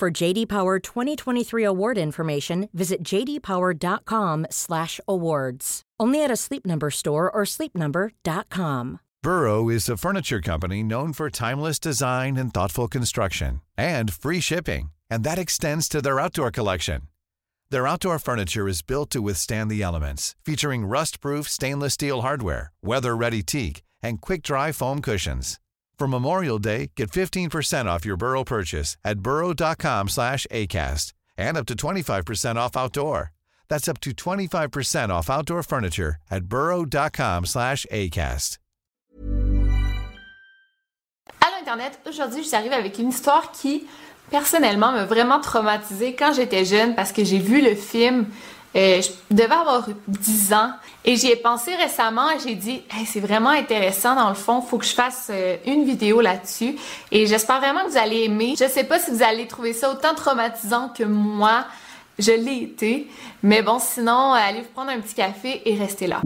For JD Power 2023 award information, visit jdpower.com/awards. Only at a Sleep Number store or sleepnumber.com. Burrow is a furniture company known for timeless design and thoughtful construction and free shipping, and that extends to their outdoor collection. Their outdoor furniture is built to withstand the elements, featuring rust-proof stainless steel hardware, weather-ready teak, and quick-dry foam cushions. For Memorial Day, get 15% off your Burrow purchase at burrow.com slash ACAST and up to 25% off outdoor. That's up to 25% off outdoor furniture at burrow.com slash ACAST. Allô Internet, aujourd'hui arrivée avec une histoire qui personnellement m'a vraiment traumatisée quand j'étais jeune parce que j'ai vu le film euh, je devais avoir 10 ans et j'y ai pensé récemment et j'ai dit c'est vraiment intéressant dans le fond, faut que je fasse euh, une vidéo là-dessus et j'espère vraiment que vous allez aimer. Je sais pas si vous allez trouver ça autant traumatisant que moi je l'ai été, mais bon sinon allez vous prendre un petit café et restez là.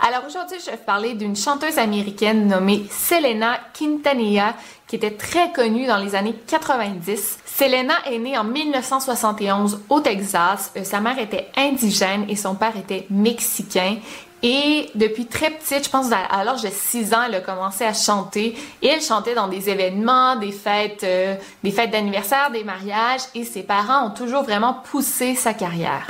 Alors aujourd'hui, je vais parler d'une chanteuse américaine nommée Selena Quintanilla qui était très connue dans les années 90. Selena est née en 1971 au Texas. Euh, sa mère était indigène et son père était mexicain. Et depuis très petite, je pense à l'âge de 6 ans, elle a commencé à chanter. Et elle chantait dans des événements, des fêtes, euh, des fêtes d'anniversaire, des mariages. Et ses parents ont toujours vraiment poussé sa carrière.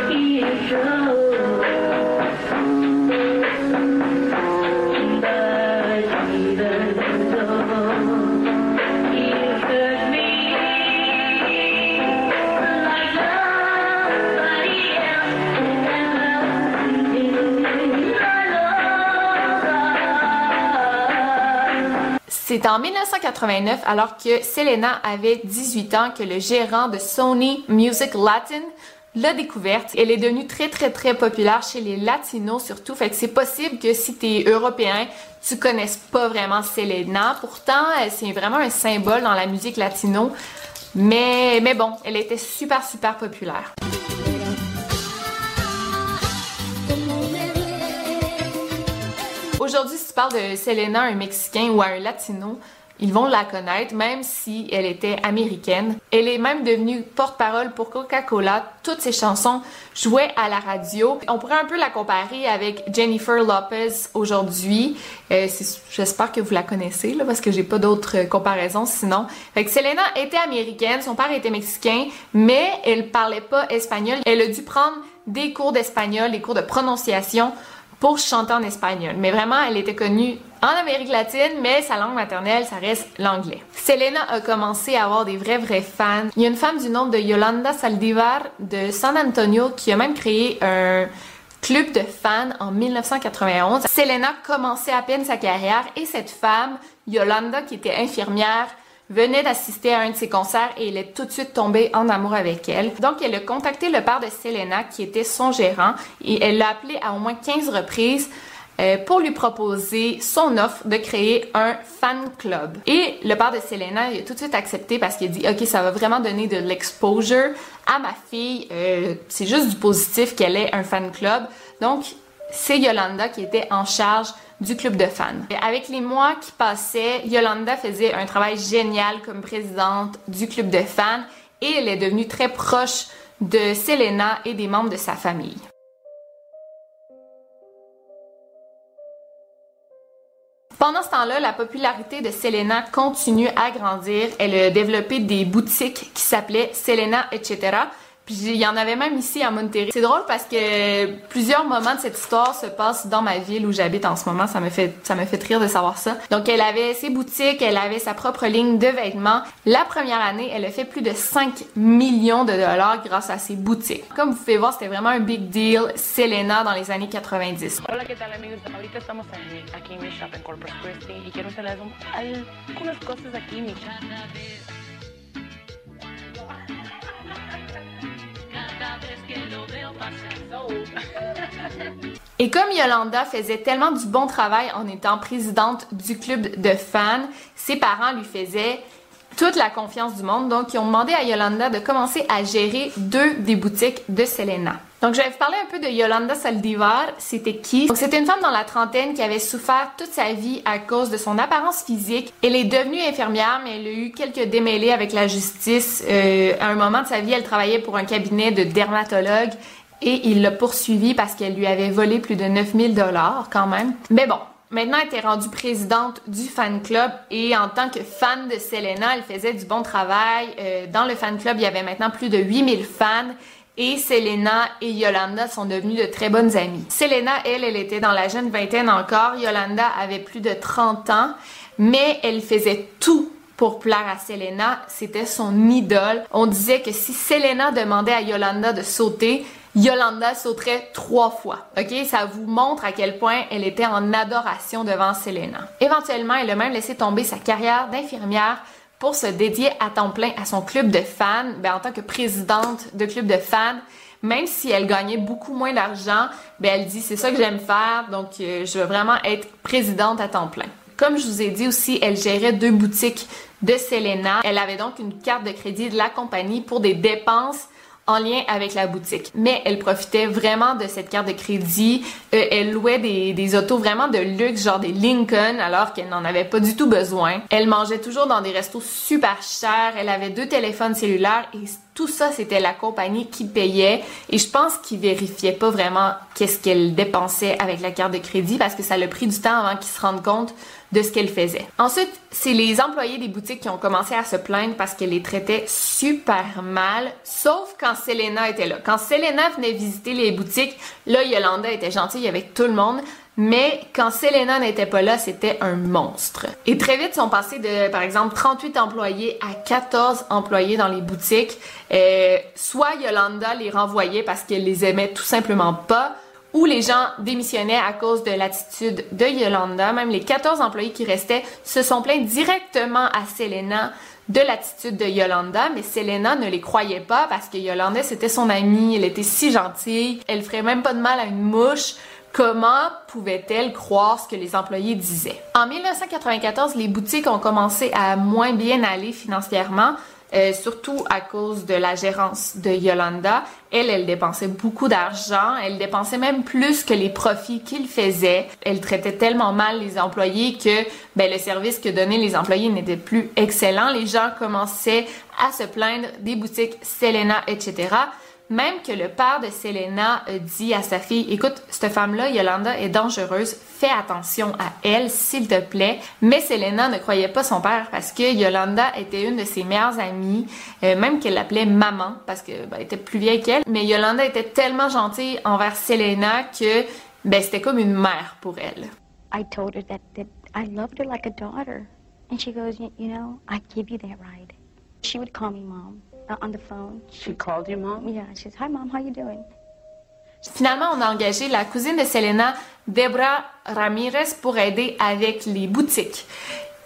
C'est en 1989, alors que Selena avait 18 ans, que le gérant de Sony Music Latin l'a découverte. Elle est devenue très très très populaire chez les latinos surtout, fait que c'est possible que si t'es européen, tu connaisses pas vraiment Selena. Pourtant, c'est vraiment un symbole dans la musique latino. Mais, mais bon, elle était super super populaire. Parles de Selena, un Mexicain ou un Latino, ils vont la connaître, même si elle était américaine. Elle est même devenue porte-parole pour Coca-Cola. Toutes ses chansons jouaient à la radio. On pourrait un peu la comparer avec Jennifer Lopez aujourd'hui. Euh, J'espère que vous la connaissez, parce que j'ai pas d'autres comparaisons sinon. Selena était américaine, son père était mexicain, mais elle parlait pas espagnol. Elle a dû prendre des cours d'espagnol, des cours de prononciation pour chanter en espagnol. Mais vraiment, elle était connue en Amérique latine, mais sa langue maternelle, ça reste l'anglais. Selena a commencé à avoir des vrais, vrais fans. Il y a une femme du nom de Yolanda Saldivar de San Antonio qui a même créé un club de fans en 1991. Selena commençait à peine sa carrière et cette femme, Yolanda, qui était infirmière, venait d'assister à un de ses concerts et elle est tout de suite tombée en amour avec elle. Donc, elle a contacté le père de Selena, qui était son gérant, et elle l'a appelé à au moins 15 reprises euh, pour lui proposer son offre de créer un fan club. Et le père de Selena il a tout de suite accepté parce qu'il a dit OK, ça va vraiment donner de l'exposure à ma fille. Euh, c'est juste du positif qu'elle ait un fan club. Donc, c'est Yolanda qui était en charge du club de fans. avec les mois qui passaient, Yolanda faisait un travail génial comme présidente du club de fans et elle est devenue très proche de Selena et des membres de sa famille. Pendant ce temps-là, la popularité de Selena continue à grandir. Elle a développé des boutiques qui s'appelaient Selena, etc. Puis il y en avait même ici à Monterrey. C'est drôle parce que plusieurs moments de cette histoire se passent dans ma ville où j'habite en ce moment. Ça me fait ça me fait rire de savoir ça. Donc elle avait ses boutiques, elle avait sa propre ligne de vêtements. La première année, elle a fait plus de 5 millions de dollars grâce à ses boutiques. Comme vous pouvez voir, c'était vraiment un big deal Selena dans les années 90. Hola, en, Corpus Christi Et comme Yolanda faisait tellement du bon travail en étant présidente du club de fans, ses parents lui faisaient toute la confiance du monde. Donc, ils ont demandé à Yolanda de commencer à gérer deux des boutiques de Selena. Donc, je vais vous parler un peu de Yolanda Saldivar. C'était qui? C'était une femme dans la trentaine qui avait souffert toute sa vie à cause de son apparence physique. Elle est devenue infirmière, mais elle a eu quelques démêlés avec la justice. Euh, à un moment de sa vie, elle travaillait pour un cabinet de dermatologue et il l'a poursuivie parce qu'elle lui avait volé plus de 9000 dollars quand même. Mais bon, maintenant elle était rendue présidente du fan club et en tant que fan de Selena, elle faisait du bon travail. Euh, dans le fan club, il y avait maintenant plus de 8000 fans. Et Selena et Yolanda sont devenues de très bonnes amies. Selena, elle, elle était dans la jeune vingtaine encore. Yolanda avait plus de 30 ans, mais elle faisait tout pour plaire à Selena. C'était son idole. On disait que si Selena demandait à Yolanda de sauter, Yolanda sauterait trois fois. OK? Ça vous montre à quel point elle était en adoration devant Selena. Éventuellement, elle a même laissé tomber sa carrière d'infirmière pour se dédier à temps plein à son club de fans, ben, en tant que présidente de club de fans. Même si elle gagnait beaucoup moins d'argent, ben, elle dit c'est ça que j'aime faire, donc euh, je veux vraiment être présidente à temps plein. Comme je vous ai dit aussi, elle gérait deux boutiques de Selena. Elle avait donc une carte de crédit de la compagnie pour des dépenses en lien avec la boutique. Mais elle profitait vraiment de cette carte de crédit. Euh, elle louait des, autos vraiment de luxe, genre des Lincoln, alors qu'elle n'en avait pas du tout besoin. Elle mangeait toujours dans des restos super chers. Elle avait deux téléphones cellulaires et tout ça, c'était la compagnie qui payait. Et je pense qu'ils vérifiaient pas vraiment qu'est-ce qu'elle dépensait avec la carte de crédit parce que ça a pris du temps avant qu'ils se rendent compte de ce qu'elle faisait. Ensuite, c'est les employés des boutiques qui ont commencé à se plaindre parce qu'elle les traitait super mal, sauf quand Selena était là. Quand Selena venait visiter les boutiques, là, Yolanda était gentille avec tout le monde, mais quand Selena n'était pas là, c'était un monstre. Et très vite, ils sont passés de, par exemple, 38 employés à 14 employés dans les boutiques. Euh, soit Yolanda les renvoyait parce qu'elle les aimait tout simplement pas, ou les gens démissionnaient à cause de l'attitude de Yolanda. Même les 14 employés qui restaient se sont plaints directement à Selena de l'attitude de Yolanda, mais Selena ne les croyait pas parce que Yolanda c'était son amie, elle était si gentille, elle ferait même pas de mal à une mouche. Comment pouvait-elle croire ce que les employés disaient? En 1994, les boutiques ont commencé à moins bien aller financièrement, euh, surtout à cause de la gérance de Yolanda. Elle, elle dépensait beaucoup d'argent. Elle dépensait même plus que les profits qu'il faisait. Elle traitait tellement mal les employés que ben, le service que donnaient les employés n'était plus excellent. Les gens commençaient à se plaindre des boutiques Selena, etc. Même que le père de Selena dit à sa fille, écoute, cette femme-là, Yolanda, est dangereuse, fais attention à elle, s'il te plaît. Mais Selena ne croyait pas son père parce que Yolanda était une de ses meilleures amies, euh, même qu'elle l'appelait maman parce que ben, était plus vieille qu'elle. Mais Yolanda était tellement gentille envers Selena que ben, c'était comme une mère pour elle. I told her that, I loved her like a daughter. And she goes, you, know, I give you that right. She would call me mom on the phone. She called your mom? Yeah, she says, hi mom, how you doing? Finalement, on a engagé la cousine de Selena, Debra Ramirez, pour aider avec les boutiques.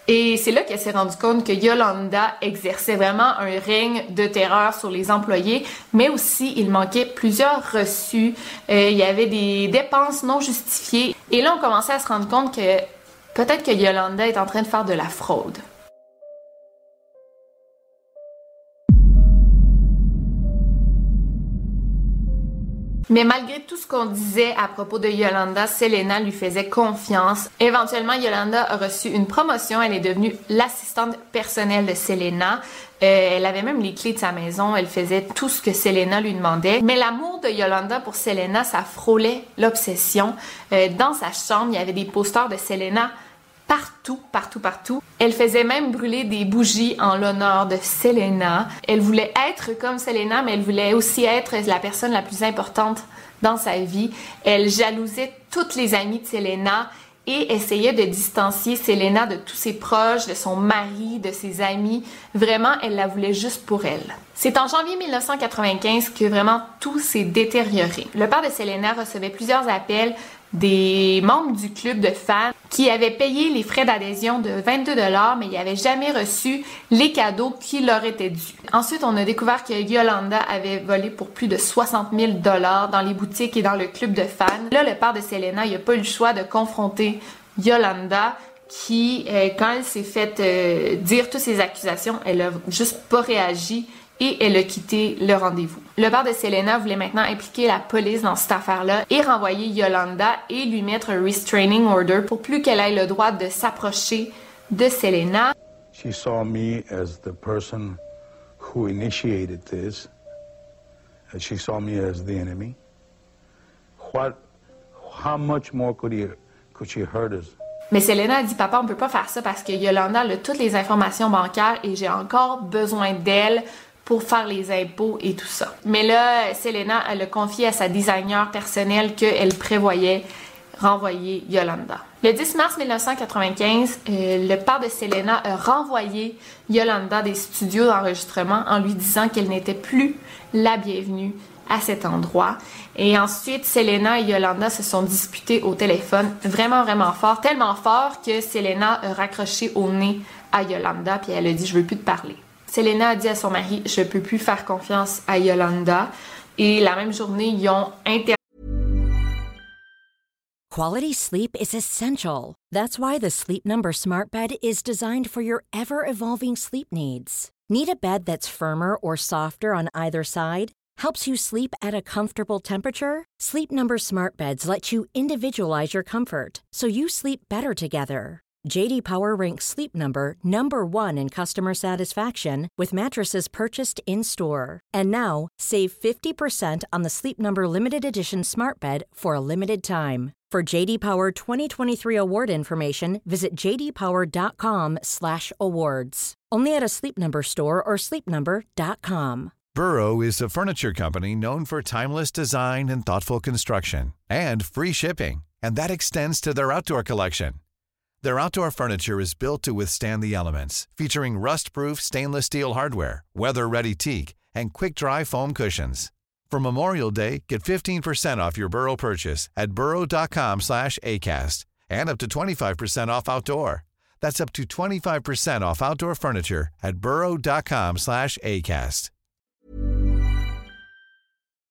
Et c'est là qu'elle s'est rendue compte que Yolanda exerçait vraiment un règne de terreur sur les employés, mais aussi il manquait plusieurs reçus, euh, il y avait des dépenses non justifiées. Et là, on commençait à se rendre compte que peut-être que Yolanda est en train de faire de la fraude. Mais malgré tout ce qu'on disait à propos de Yolanda, Selena lui faisait confiance. Éventuellement, Yolanda a reçu une promotion. Elle est devenue l'assistante personnelle de Selena. Euh, elle avait même les clés de sa maison. Elle faisait tout ce que Selena lui demandait. Mais l'amour de Yolanda pour Selena, ça frôlait l'obsession. Euh, dans sa chambre, il y avait des posters de Selena partout, partout, partout. Elle faisait même brûler des bougies en l'honneur de Selena. Elle voulait être comme Selena, mais elle voulait aussi être la personne la plus importante dans sa vie. Elle jalousait toutes les amies de Selena et essayait de distancier Selena de tous ses proches, de son mari, de ses amis. Vraiment, elle la voulait juste pour elle. C'est en janvier 1995 que vraiment tout s'est détérioré. Le père de Selena recevait plusieurs appels des membres du club de fans qui avaient payé les frais d'adhésion de 22 dollars, mais ils n'avaient jamais reçu les cadeaux qui leur étaient dus. Ensuite, on a découvert que Yolanda avait volé pour plus de 60 000 dollars dans les boutiques et dans le club de fans. Là, le père de Selena, n'a pas eu le choix de confronter Yolanda qui, euh, quand elle s'est fait euh, dire toutes ces accusations, elle a juste pas réagi et elle a quitté le rendez-vous. Le père de Selena voulait maintenant impliquer la police dans cette affaire-là et renvoyer Yolanda et lui mettre un restraining order pour plus qu'elle ait le droit de s'approcher de Selena. She saw me as the person who initiated this. And she saw me as the enemy. What, how much more could, he, could she hurt us? Mais Selena a dit Papa, on peut pas faire ça parce que Yolanda a toutes les informations bancaires et j'ai encore besoin d'elle pour faire les impôts et tout ça. Mais là, Selena, elle a confié à sa designer personnelle qu'elle prévoyait renvoyer Yolanda. Le 10 mars 1995, euh, le père de Selena a renvoyé Yolanda des studios d'enregistrement en lui disant qu'elle n'était plus la bienvenue à cet endroit. Et ensuite, Selena et Yolanda se sont disputées au téléphone vraiment, vraiment fort. Tellement fort que Selena a raccroché au nez à Yolanda puis elle a dit « je veux plus te parler ». Selena a dit à son mari Je peux plus faire confiance à Yolanda. Et la même journée, ils ont inter Quality sleep is essential. That's why the Sleep Number Smart Bed is designed for your ever evolving sleep needs. Need a bed that's firmer or softer on either side? Helps you sleep at a comfortable temperature? Sleep Number Smart Beds let you individualize your comfort so you sleep better together. JD Power ranks Sleep Number number 1 in customer satisfaction with mattresses purchased in-store. And now, save 50% on the Sleep Number limited edition Smart Bed for a limited time. For JD Power 2023 award information, visit jdpower.com/awards. Only at a Sleep Number store or sleepnumber.com. Burrow is a furniture company known for timeless design and thoughtful construction and free shipping, and that extends to their outdoor collection. Their outdoor furniture is built to withstand the elements, featuring rust-proof stainless steel hardware, weather-ready teak, and quick-dry foam cushions. For Memorial Day, get 15% off your Burrow purchase at burrow.com slash ACAST and up to 25% off outdoor. That's up to 25% off outdoor furniture at burrow.com slash ACAST.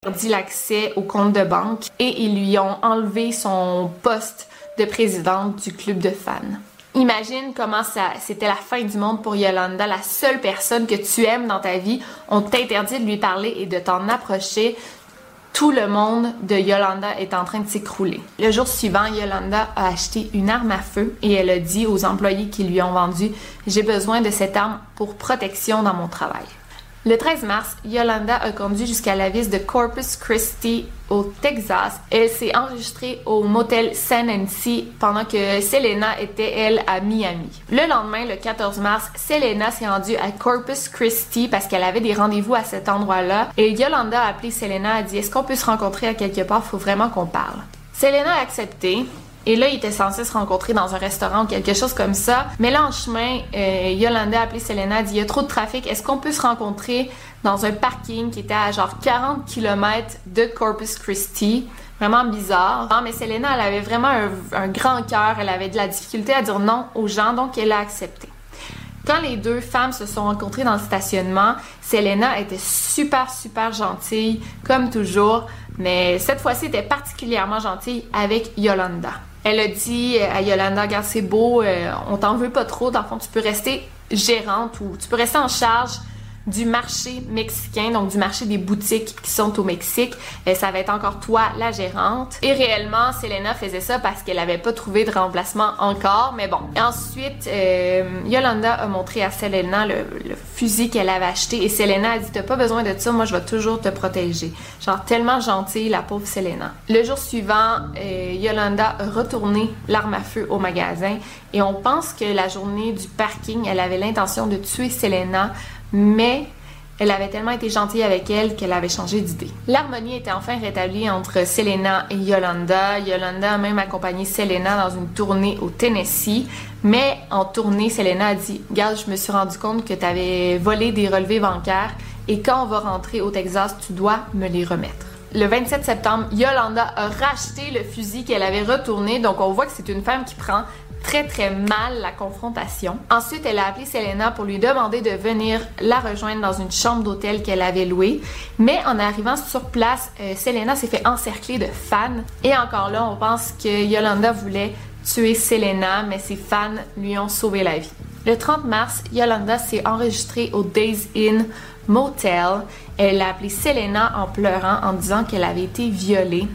dit l'accès au compte de banque et ils lui ont enlevé son poste de présidente du club de fans. Imagine comment ça, c'était la fin du monde pour Yolanda, la seule personne que tu aimes dans ta vie. On t'interdit de lui parler et de t'en approcher. Tout le monde de Yolanda est en train de s'écrouler. Le jour suivant, Yolanda a acheté une arme à feu et elle a dit aux employés qui lui ont vendu J'ai besoin de cette arme pour protection dans mon travail. Le 13 mars, Yolanda a conduit jusqu'à la ville de Corpus Christi au Texas. Elle s'est enregistrée au motel San Nancy pendant que Selena était, elle, à Miami. Le lendemain, le 14 mars, Selena s'est rendue à Corpus Christi parce qu'elle avait des rendez-vous à cet endroit-là. Et Yolanda a appelé Selena, a dit Est-ce qu'on peut se rencontrer à quelque part? Faut vraiment qu'on parle. Selena a accepté. Et là, ils étaient censés se rencontrer dans un restaurant ou quelque chose comme ça. Mais là, en chemin, euh, Yolanda a appelé Selena, dit, il y a trop de trafic, est-ce qu'on peut se rencontrer dans un parking qui était à genre 40 km de Corpus Christi? Vraiment bizarre. Non, mais Selena, elle avait vraiment un, un grand cœur, elle avait de la difficulté à dire non aux gens, donc elle a accepté. Quand les deux femmes se sont rencontrées dans le stationnement, Selena était super, super gentille, comme toujours, mais cette fois-ci, était particulièrement gentille avec Yolanda. Elle a dit à Yolanda, regarde, c'est beau, euh, on t'en veut pas trop. Dans le fond, tu peux rester gérante ou tu peux rester en charge du marché mexicain, donc du marché des boutiques qui sont au Mexique. Et ça va être encore toi, la gérante. Et réellement, Selena faisait ça parce qu'elle avait pas trouvé de remplacement encore, mais bon. ensuite, euh, Yolanda a montré à Selena le, fusil qu'elle avait acheté et Selena a dit T'as pas besoin de ça, moi je vais toujours te protéger. Genre tellement gentille, la pauvre Selena. Le jour suivant, euh, Yolanda a retourné l'arme à feu au magasin et on pense que la journée du parking, elle avait l'intention de tuer Selena, mais elle avait tellement été gentille avec elle qu'elle avait changé d'idée. L'harmonie était enfin rétablie entre Selena et Yolanda. Yolanda a même accompagné Selena dans une tournée au Tennessee. Mais en tournée, Selena a dit Garde, je me suis rendu compte que tu avais volé des relevés bancaires et quand on va rentrer au Texas, tu dois me les remettre. Le 27 septembre, Yolanda a racheté le fusil qu'elle avait retourné. Donc, on voit que c'est une femme qui prend très très mal la confrontation. Ensuite, elle a appelé Selena pour lui demander de venir la rejoindre dans une chambre d'hôtel qu'elle avait louée. Mais en arrivant sur place, euh, Selena s'est fait encercler de fans. Et encore là, on pense que Yolanda voulait tuer Selena, mais ses fans lui ont sauvé la vie. Le 30 mars, Yolanda s'est enregistrée au Days Inn Motel. Elle a appelé Selena en pleurant en disant qu'elle avait été violée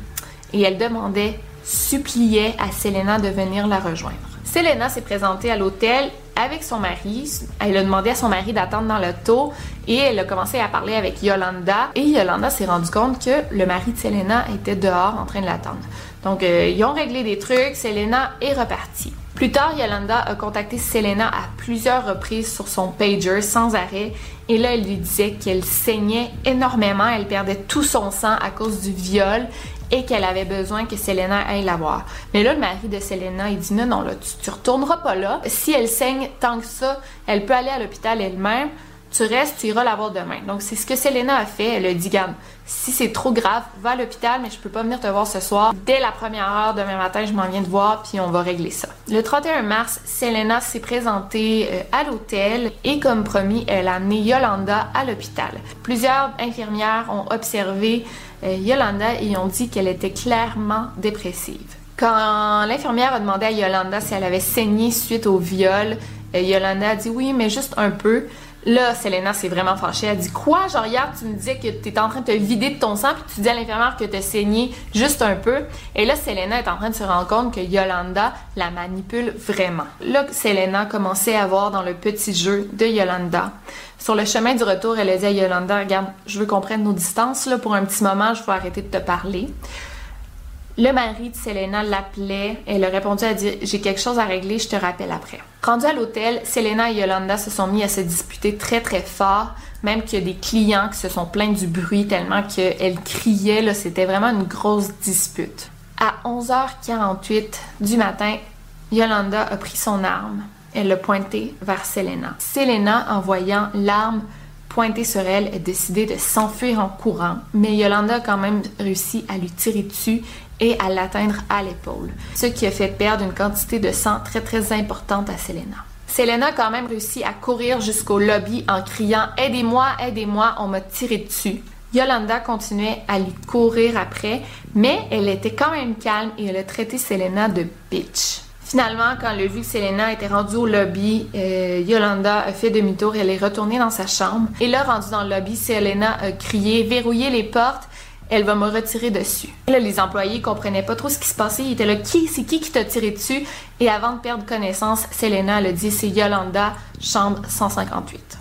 et elle demandait, suppliait à Selena de venir la rejoindre. Selena s'est présentée à l'hôtel avec son mari. Elle a demandé à son mari d'attendre dans l'auto et elle a commencé à parler avec Yolanda. Et Yolanda s'est rendu compte que le mari de Selena était dehors en train de l'attendre. Donc, euh, ils ont réglé des trucs. Selena est repartie. Plus tard, Yolanda a contacté Selena à plusieurs reprises sur son pager sans arrêt et là, elle lui disait qu'elle saignait énormément, elle perdait tout son sang à cause du viol et qu'elle avait besoin que Selena aille la voir. Mais là, le mari de Selena, il dit non, non, là, tu, tu retourneras pas là. Si elle saigne tant que ça, elle peut aller à l'hôpital elle-même. Tu restes, tu iras la voir demain. Donc, c'est ce que Selena a fait. Elle a dit, Garde, si c'est trop grave, va à l'hôpital, mais je peux pas venir te voir ce soir. Dès la première heure demain matin, je m'en viens te voir, puis on va régler ça. Le 31 mars, Selena s'est présentée euh, à l'hôtel et, comme promis, elle a amené Yolanda à l'hôpital. Plusieurs infirmières ont observé euh, Yolanda et ont dit qu'elle était clairement dépressive. Quand l'infirmière a demandé à Yolanda si elle avait saigné suite au viol, euh, Yolanda a dit oui, mais juste un peu. Là, Selena s'est vraiment fâchée. Elle dit Quoi? Genre, hier, tu me disais que tu étais en train de te vider de ton sang, puis tu dis à l'infirmière que tu as saigné juste un peu. Et là, Selena est en train de se rendre compte que Yolanda la manipule vraiment. Là, Selena commençait à voir dans le petit jeu de Yolanda. Sur le chemin du retour, elle a dit à Yolanda Regarde, je veux qu'on prenne nos distances là, pour un petit moment, je vais arrêter de te parler. Le mari de Selena l'appelait. Elle a répondu à dire J'ai quelque chose à régler, je te rappelle après. Rendu à l'hôtel, Selena et Yolanda se sont mis à se disputer très très fort, même qu'il y a des clients qui se sont plaints du bruit tellement qu'elle criait. C'était vraiment une grosse dispute. À 11h48 du matin, Yolanda a pris son arme. Elle l'a pointée vers Selena. Selena, en voyant l'arme pointée sur elle, a décidé de s'enfuir en courant, mais Yolanda a quand même réussi à lui tirer dessus et à l'atteindre à l'épaule, ce qui a fait perdre une quantité de sang très très importante à Selena. Selena a quand même réussi à courir jusqu'au lobby en criant Aidez-moi, aidez-moi, on m'a tiré dessus. Yolanda continuait à lui courir après, mais elle était quand même calme et elle a traité Selena de bitch. Finalement, quand a vu que Selena était rendue au lobby, euh, Yolanda a fait demi-tour et elle est retournée dans sa chambre. Et là, rendue dans le lobby, Selena a crié Verrouillez les portes elle va me retirer dessus. Là, les employés comprenaient pas trop ce qui se passait. Ils étaient là, qui, c'est qui qui t'a tiré dessus? Et avant de perdre connaissance, Selena a dit, c'est Yolanda, chambre 158.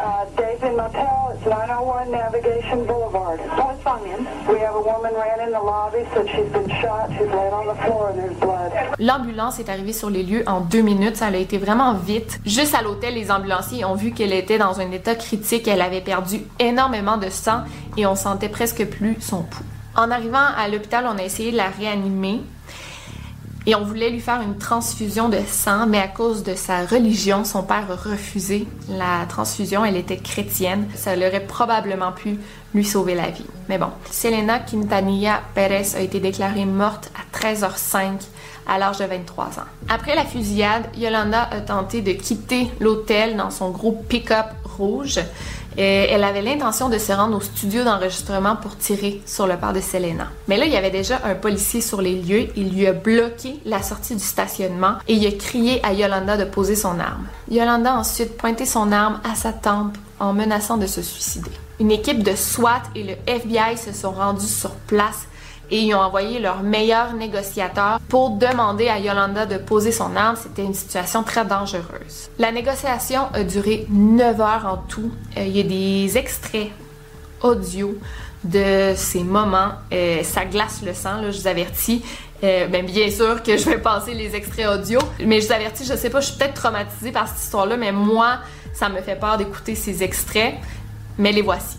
Uh, Days Motel, it's 901 Navigation Boulevard. What's wrong, ma'am? We have a woman ran in the lobby, said she's been shot, she's laid on the floor and there's blood. L'ambulance est arrivée sur les lieux en deux minutes, ça a été vraiment vite. Juste à l'hôtel, les ambulanciers ont vu qu'elle était dans un état critique, elle avait perdu énormément de sang et on sentait presque plus son pouls. En arrivant à l'hôpital, on a essayé de la réanimer, et on voulait lui faire une transfusion de sang, mais à cause de sa religion, son père a refusé la transfusion. Elle était chrétienne. Ça aurait probablement pu lui sauver la vie. Mais bon, Selena Quintanilla Pérez a été déclarée morte à 13h05 à l'âge de 23 ans. Après la fusillade, Yolanda a tenté de quitter l'hôtel dans son gros pick-up rouge. Euh, elle avait l'intention de se rendre au studio d'enregistrement pour tirer sur le père de Selena. Mais là, il y avait déjà un policier sur les lieux. Il lui a bloqué la sortie du stationnement et il a crié à Yolanda de poser son arme. Yolanda a ensuite pointé son arme à sa tempe en menaçant de se suicider. Une équipe de SWAT et le FBI se sont rendus sur place et ils ont envoyé leur meilleur négociateur pour demander à Yolanda de poser son arme. C'était une situation très dangereuse. La négociation a duré 9 heures en tout. Euh, il y a des extraits audio de ces moments. Euh, ça glace le sang, là, je vous avertis. Euh, ben, bien sûr que je vais passer les extraits audio, mais je vous avertis, je sais pas, je suis peut-être traumatisée par cette histoire-là, mais moi, ça me fait peur d'écouter ces extraits. Mais les voici.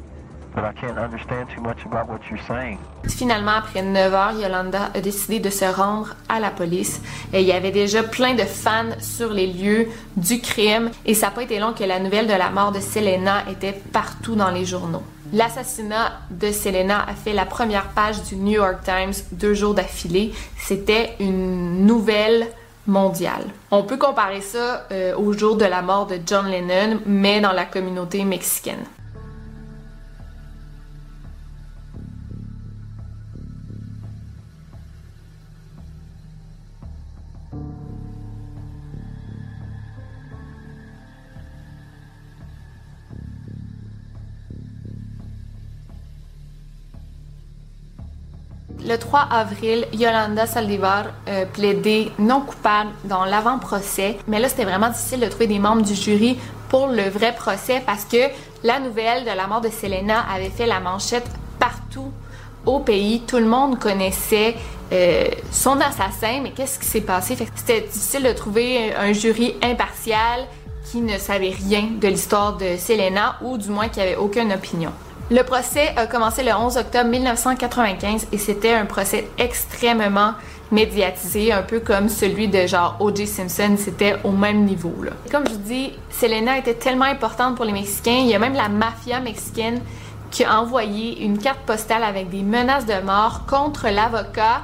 But I can't understand too much about what you're saying. Finalement, après 9 heures, Yolanda a décidé de se rendre à la police. Il y avait déjà plein de fans sur les lieux du crime et ça n'a pas été long que la nouvelle de la mort de Selena était partout dans les journaux. L'assassinat de Selena a fait la première page du New York Times deux jours d'affilée. C'était une nouvelle mondiale. On peut comparer ça euh, au jour de la mort de John Lennon, mais dans la communauté mexicaine. Le 3 avril, Yolanda Saldivar euh, plaidait non coupable dans l'avant-procès, mais là c'était vraiment difficile de trouver des membres du jury pour le vrai procès parce que la nouvelle de la mort de Selena avait fait la manchette partout au pays. Tout le monde connaissait euh, son assassin, mais qu'est-ce qui s'est passé? C'était difficile de trouver un jury impartial qui ne savait rien de l'histoire de Selena ou du moins qui avait aucune opinion. Le procès a commencé le 11 octobre 1995 et c'était un procès extrêmement médiatisé, un peu comme celui de genre O.J. Simpson, c'était au même niveau. Comme je vous dis, Selena était tellement importante pour les Mexicains, il y a même la mafia mexicaine qui a envoyé une carte postale avec des menaces de mort contre l'avocat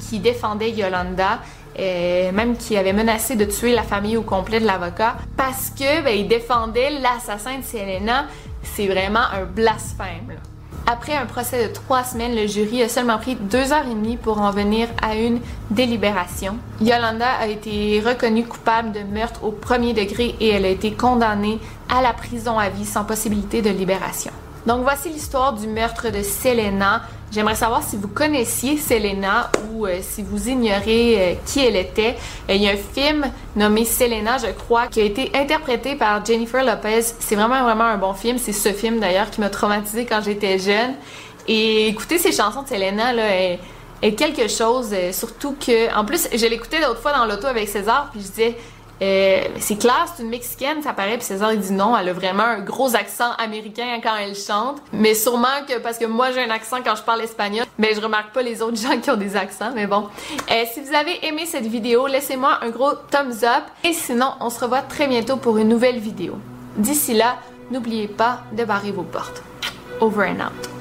qui défendait Yolanda. et même qui avait menacé de tuer la famille au complet de l'avocat parce que ben, il défendait l'assassin de Selena c'est vraiment un blasphème. Après un procès de trois semaines, le jury a seulement pris deux heures et demie pour en venir à une délibération. Yolanda a été reconnue coupable de meurtre au premier degré et elle a été condamnée à la prison à vie sans possibilité de libération. Donc voici l'histoire du meurtre de Selena. J'aimerais savoir si vous connaissiez Selena ou euh, si vous ignorez euh, qui elle était. Euh, il y a un film nommé Selena, je crois, qui a été interprété par Jennifer Lopez. C'est vraiment vraiment un bon film. C'est ce film d'ailleurs qui m'a traumatisée quand j'étais jeune. Et écouter ces chansons de Selena là est, est quelque chose. surtout que, en plus, je l'écoutais l'autre fois dans l'auto avec César, puis je disais euh, c'est clair, c'est une mexicaine, ça paraît. Puis César il dit non, elle a vraiment un gros accent américain quand elle chante. Mais sûrement que parce que moi j'ai un accent quand je parle espagnol, mais je remarque pas les autres gens qui ont des accents. Mais bon, euh, si vous avez aimé cette vidéo, laissez-moi un gros thumbs up. Et sinon, on se revoit très bientôt pour une nouvelle vidéo. D'ici là, n'oubliez pas de barrer vos portes. Over and out.